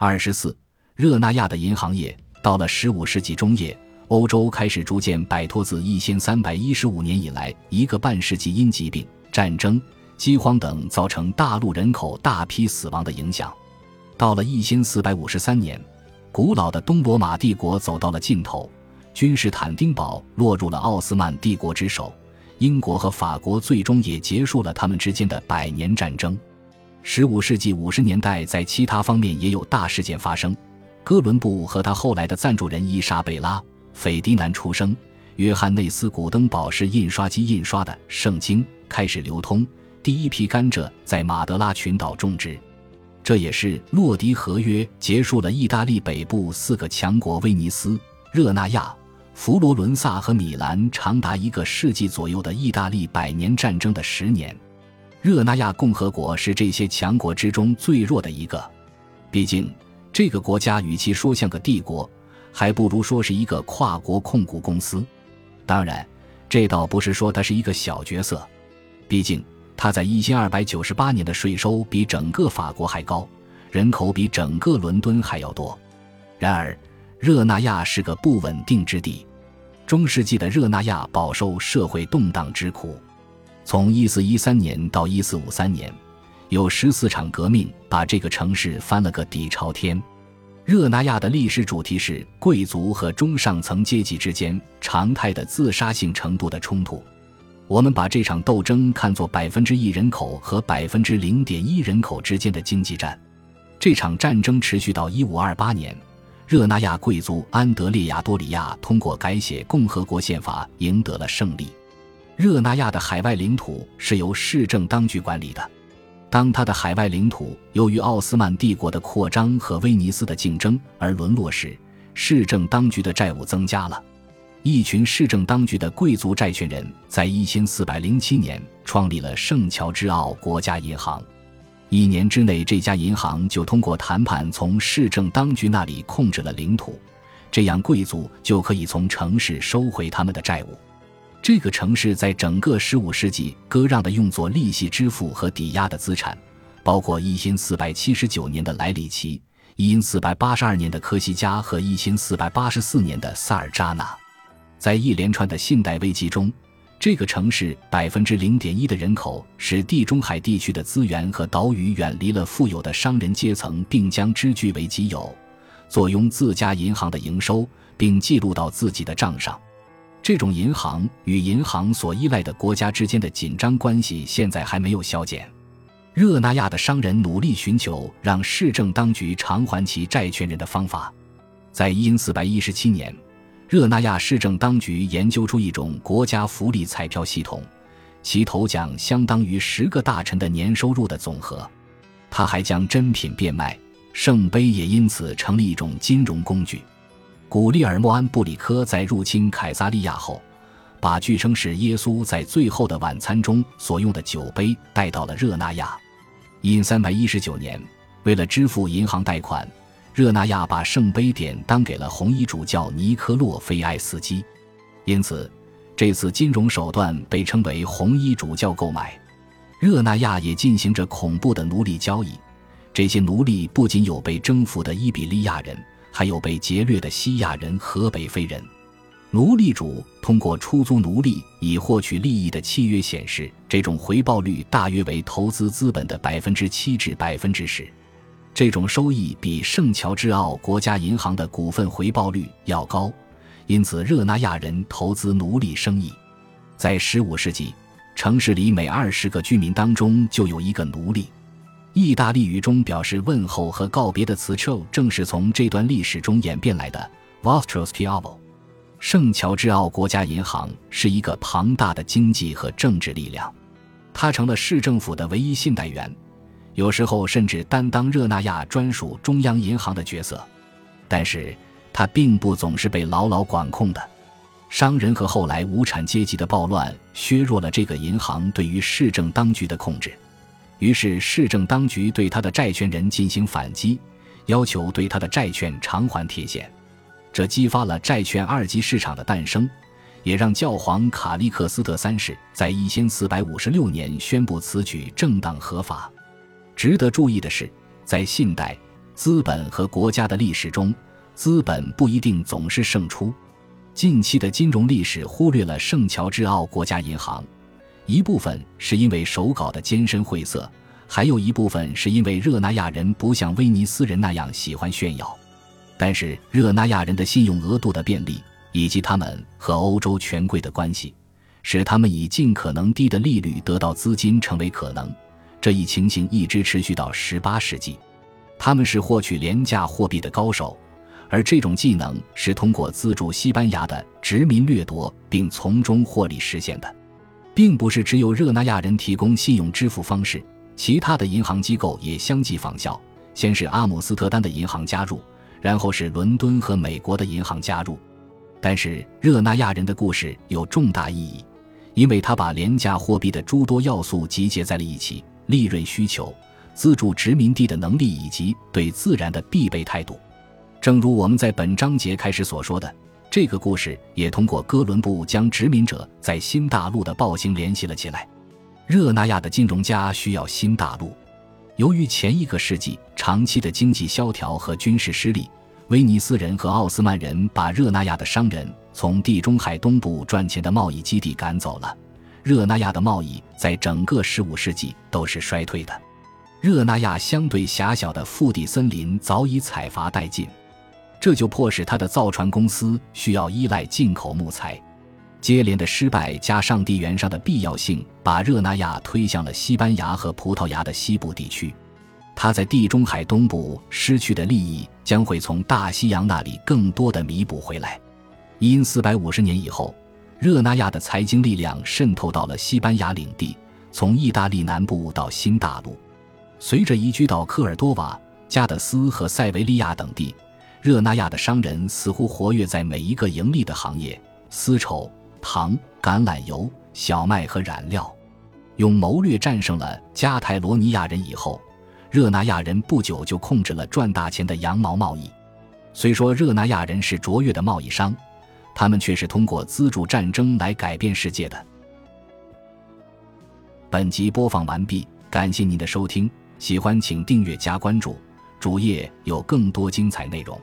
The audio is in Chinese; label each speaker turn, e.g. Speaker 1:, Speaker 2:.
Speaker 1: 二十四，热那亚的银行业到了十五世纪中叶，欧洲开始逐渐摆脱自一千三百一十五年以来一个半世纪因疾病、战争、饥荒等造成大陆人口大批死亡的影响。到了一千四百五十三年，古老的东罗马帝国走到了尽头，君士坦丁堡落入了奥斯曼帝国之手，英国和法国最终也结束了他们之间的百年战争。十五世纪五十年代，在其他方面也有大事件发生。哥伦布和他后来的赞助人伊莎贝拉·斐迪南出生，约翰内斯·古登堡式印刷机印刷的《圣经》开始流通，第一批甘蔗在马德拉群岛种植。这也是洛迪合约结束了意大利北部四个强国威尼斯、热那亚、佛罗伦萨和米兰长达一个世纪左右的意大利百年战争的十年。热那亚共和国是这些强国之中最弱的一个，毕竟这个国家与其说像个帝国，还不如说是一个跨国控股公司。当然，这倒不是说它是一个小角色，毕竟。他在一千二百九十八年的税收比整个法国还高，人口比整个伦敦还要多。然而，热那亚是个不稳定之地。中世纪的热那亚饱受社会动荡之苦。从一四一三年到一四五三年，有十四场革命把这个城市翻了个底朝天。热那亚的历史主题是贵族和中上层阶级之间常态的自杀性程度的冲突。我们把这场斗争看作百分之一人口和百分之零点一人口之间的经济战。这场战争持续到一五二八年，热那亚贵族安德烈亚多里亚通过改写共和国宪法赢得了胜利。热那亚的海外领土是由市政当局管理的。当他的海外领土由于奥斯曼帝国的扩张和威尼斯的竞争而沦落时，市政当局的债务增加了。一群市政当局的贵族债权人在一千四百零七年创立了圣乔治奥国家银行。一年之内，这家银行就通过谈判从市政当局那里控制了领土，这样贵族就可以从城市收回他们的债务。这个城市在整个十五世纪割让的用作利息支付和抵押的资产，包括一千四百七十九年的莱里奇、一千四百八十二年的科西嘉和一千四百八十四年的萨尔扎纳。在一连串的信贷危机中，这个城市百分之零点一的人口使地中海地区的资源和岛屿远离了富有的商人阶层，并将之据为己有，坐拥自家银行的营收，并记录到自己的账上。这种银行与银行所依赖的国家之间的紧张关系现在还没有消减。热那亚的商人努力寻求让市政当局偿还其债权人的方法，在一四百一十七年。热那亚市政当局研究出一种国家福利彩票系统，其头奖相当于十个大臣的年收入的总和。他还将珍品变卖，圣杯也因此成了一种金融工具。古利尔莫安布里科在入侵凯撒利亚后，把据称是耶稣在最后的晚餐中所用的酒杯带到了热那亚。因三百一十九年，为了支付银行贷款。热那亚把圣杯典当给了红衣主教尼科洛菲埃斯基，因此这次金融手段被称为红衣主教购买。热那亚也进行着恐怖的奴隶交易，这些奴隶不仅有被征服的伊比利亚人，还有被劫掠的西亚人和北非人。奴隶主通过出租奴隶以获取利益的契约显示，这种回报率大约为投资资本的百分之七至百分之十。这种收益比圣乔治奥国家银行的股份回报率要高，因此热那亚人投资奴隶生意。在15世纪，城市里每20个居民当中就有一个奴隶。意大利语中表示问候和告别的词 “ciao” 正是从这段历史中演变来的。Vostro Schiavo，圣乔治奥国家银行是一个庞大的经济和政治力量，它成了市政府的唯一信贷员。有时候甚至担当热那亚专属中央银行的角色，但是他并不总是被牢牢管控的。商人和后来无产阶级的暴乱削弱了这个银行对于市政当局的控制，于是市政当局对他的债权人进行反击，要求对他的债券偿还贴现，这激发了债券二级市场的诞生，也让教皇卡利克斯特三世在一千四百五十六年宣布此举正当合法。值得注意的是，在信贷、资本和国家的历史中，资本不一定总是胜出。近期的金融历史忽略了圣乔治奥国家银行，一部分是因为手稿的艰深晦涩，还有一部分是因为热那亚人不像威尼斯人那样喜欢炫耀。但是热那亚人的信用额度的便利，以及他们和欧洲权贵的关系，使他们以尽可能低的利率得到资金成为可能。这一情形一直持续到十八世纪。他们是获取廉价货币的高手，而这种技能是通过资助西班牙的殖民掠夺并从中获利实现的，并不是只有热那亚人提供信用支付方式，其他的银行机构也相继仿效。先是阿姆斯特丹的银行加入，然后是伦敦和美国的银行加入。但是热那亚人的故事有重大意义，因为他把廉价货币的诸多要素集结在了一起：利润需求。资助殖民地的能力以及对自然的必备态度，正如我们在本章节开始所说的，这个故事也通过哥伦布将殖民者在新大陆的暴行联系了起来。热那亚的金融家需要新大陆，由于前一个世纪长期的经济萧条和军事失利，威尼斯人和奥斯曼人把热那亚的商人从地中海东部赚钱的贸易基地赶走了。热那亚的贸易在整个15世纪都是衰退的。热那亚相对狭小的腹地森林早已采伐殆尽，这就迫使他的造船公司需要依赖进口木材。接连的失败加上地缘上的必要性，把热那亚推向了西班牙和葡萄牙的西部地区。他在地中海东部失去的利益将会从大西洋那里更多的弥补回来。因四百五十年以后，热那亚的财经力量渗透到了西班牙领地，从意大利南部到新大陆。随着移居到科尔多瓦、加的斯和塞维利亚等地，热那亚的商人似乎活跃在每一个盈利的行业：丝绸、糖、橄榄油、小麦和染料。用谋略战胜了加泰罗尼亚人以后，热那亚人不久就控制了赚大钱的羊毛贸易。虽说热那亚人是卓越的贸易商，他们却是通过资助战争来改变世界的。本集播放完毕，感谢您的收听。喜欢请订阅加关注，主页有更多精彩内容。